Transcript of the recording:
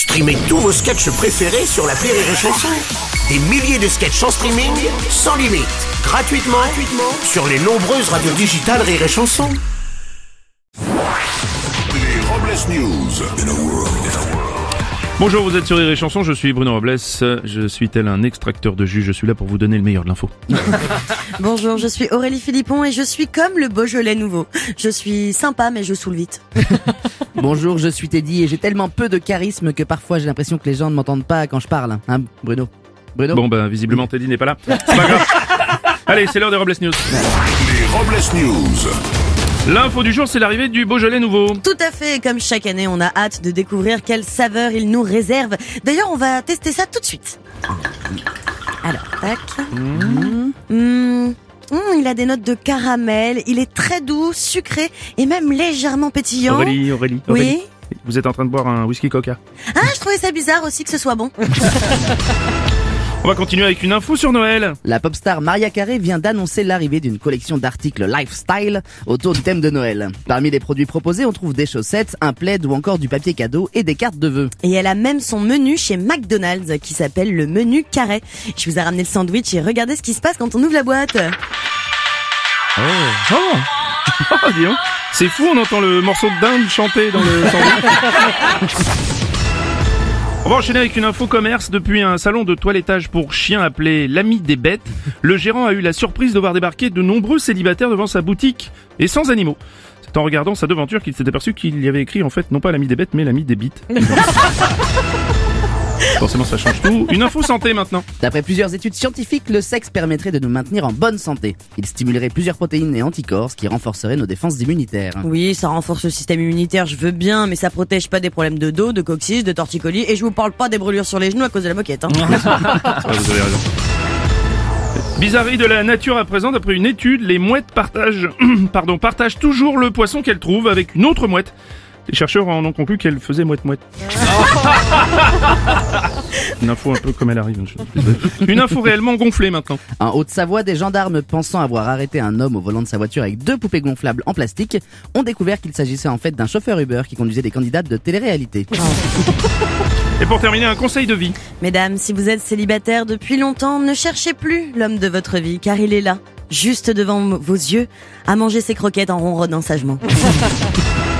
Streamez tous vos sketchs préférés sur la Rire et Chanson. Des milliers de sketchs en streaming, sans limite, gratuitement, gratuitement sur les nombreuses radios digitales Rire et Chanson. Les Robles News. Bonjour, vous êtes sur Rire et Chanson, je suis Bruno Robles, je suis tel un extracteur de jus, je suis là pour vous donner le meilleur de l'info. Bonjour, je suis Aurélie Philippon et je suis comme le Beaujolais nouveau. Je suis sympa mais je saoule vite. Bonjour, je suis Teddy et j'ai tellement peu de charisme que parfois j'ai l'impression que les gens ne m'entendent pas quand je parle. Hein, Bruno? Bruno? Bon ben visiblement Teddy n'est pas là, c'est pas grave. Allez, c'est l'heure des Robles News. Les Robles News. L'info du jour, c'est l'arrivée du Beaujolais nouveau. Tout à fait, comme chaque année, on a hâte de découvrir quelle saveur il nous réserve. D'ailleurs, on va tester ça tout de suite. Alors, tac. Mmh. Mmh, il a des notes de caramel, il est très doux, sucré et même légèrement pétillant. Aurélie, Aurélie, Oui. Aurélie. Vous êtes en train de boire un whisky coca. Ah, je trouvais ça bizarre aussi que ce soit bon. On va continuer avec une info sur Noël. La pop star Maria Carey vient d'annoncer l'arrivée d'une collection d'articles lifestyle autour du thème de Noël. Parmi les produits proposés, on trouve des chaussettes, un plaid ou encore du papier cadeau et des cartes de vœux. Et elle a même son menu chez McDonald's qui s'appelle le menu carré. Je vous ai ramené le sandwich et regardez ce qui se passe quand on ouvre la boîte. Oh, oh dis donc. C'est fou, on entend le morceau de dinde chanter dans le sandwich. On va enchaîner avec une info commerce. Depuis un salon de toilettage pour chiens appelé l'ami des bêtes, le gérant a eu la surprise de voir débarquer de nombreux célibataires devant sa boutique et sans animaux. C'est en regardant sa devanture qu'il s'est aperçu qu'il y avait écrit en fait non pas l'ami des bêtes mais l'ami des bites. Forcément ça change tout. Une info santé maintenant. D'après plusieurs études scientifiques, le sexe permettrait de nous maintenir en bonne santé. Il stimulerait plusieurs protéines et anticorps, ce qui renforcerait nos défenses immunitaires. Oui, ça renforce le système immunitaire, je veux bien, mais ça protège pas des problèmes de dos, de coccyx, de torticolis, et je vous parle pas des brûlures sur les genoux à cause de la moquette. Hein. Ouais, vous avez raison. Bizarrerie de la nature à présent, d'après une étude, les mouettes partagent, pardon, partagent toujours le poisson qu'elles trouvent avec une autre mouette. Les chercheurs en ont conclu qu'elle faisait mouette-mouette. Une info un peu comme elle arrive. Une info réellement gonflée maintenant. En Haute-Savoie, des gendarmes pensant avoir arrêté un homme au volant de sa voiture avec deux poupées gonflables en plastique ont découvert qu'il s'agissait en fait d'un chauffeur Uber qui conduisait des candidates de télé-réalité. Et pour terminer, un conseil de vie. Mesdames, si vous êtes célibataire depuis longtemps, ne cherchez plus l'homme de votre vie, car il est là, juste devant vos yeux, à manger ses croquettes en ronronnant sagement.